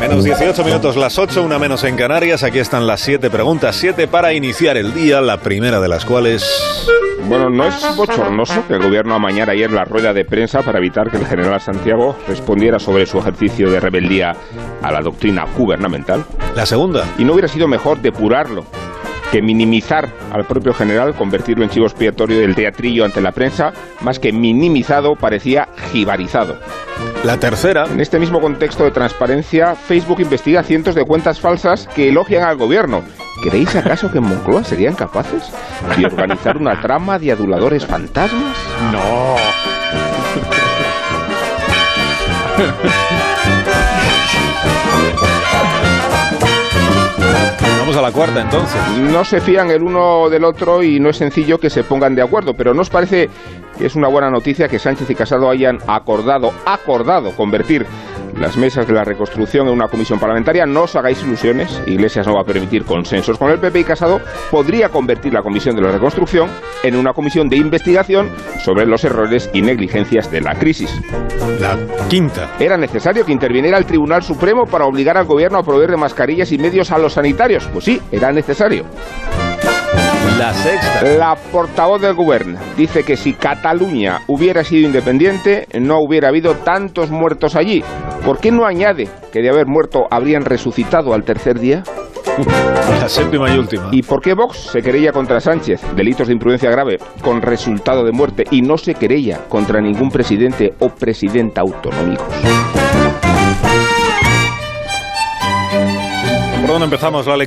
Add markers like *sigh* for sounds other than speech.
Menos 18 minutos, las 8, una menos en Canarias. Aquí están las 7 preguntas, 7 para iniciar el día, la primera de las cuales... Bueno, ¿no es bochornoso que el gobierno amañara ayer la rueda de prensa para evitar que el general Santiago respondiera sobre su ejercicio de rebeldía a la doctrina gubernamental? La segunda. ¿Y no hubiera sido mejor depurarlo que minimizar al propio general, convertirlo en chivo expiatorio del teatrillo ante la prensa, más que minimizado, parecía jibarizado. La tercera. En este mismo contexto de transparencia, Facebook investiga cientos de cuentas falsas que elogian al gobierno. ¿Creéis acaso que en Moncloa serían capaces de organizar una trama de aduladores fantasmas? No. *laughs* a la cuarta entonces. No se fían el uno del otro y no es sencillo que se pongan de acuerdo, pero ¿no os parece que es una buena noticia que Sánchez y Casado hayan acordado, acordado convertir las mesas de la reconstrucción en una comisión parlamentaria. No os hagáis ilusiones, Iglesias no va a permitir consensos con el PP y Casado podría convertir la comisión de la reconstrucción en una comisión de investigación sobre los errores y negligencias de la crisis. La quinta. ¿Era necesario que interviniera el Tribunal Supremo para obligar al gobierno a proveer de mascarillas y medios a los sanitarios? Pues sí, era necesario. La sexta. La portavoz del gobierno dice que si Cataluña hubiera sido independiente no hubiera habido tantos muertos allí. ¿Por qué no añade que de haber muerto habrían resucitado al tercer día? *laughs* La séptima y última. ¿Y por qué Vox se querella contra Sánchez, delitos de imprudencia grave, con resultado de muerte, y no se querella contra ningún presidente o presidenta autonómicos? ¿Por dónde empezamos la lectura?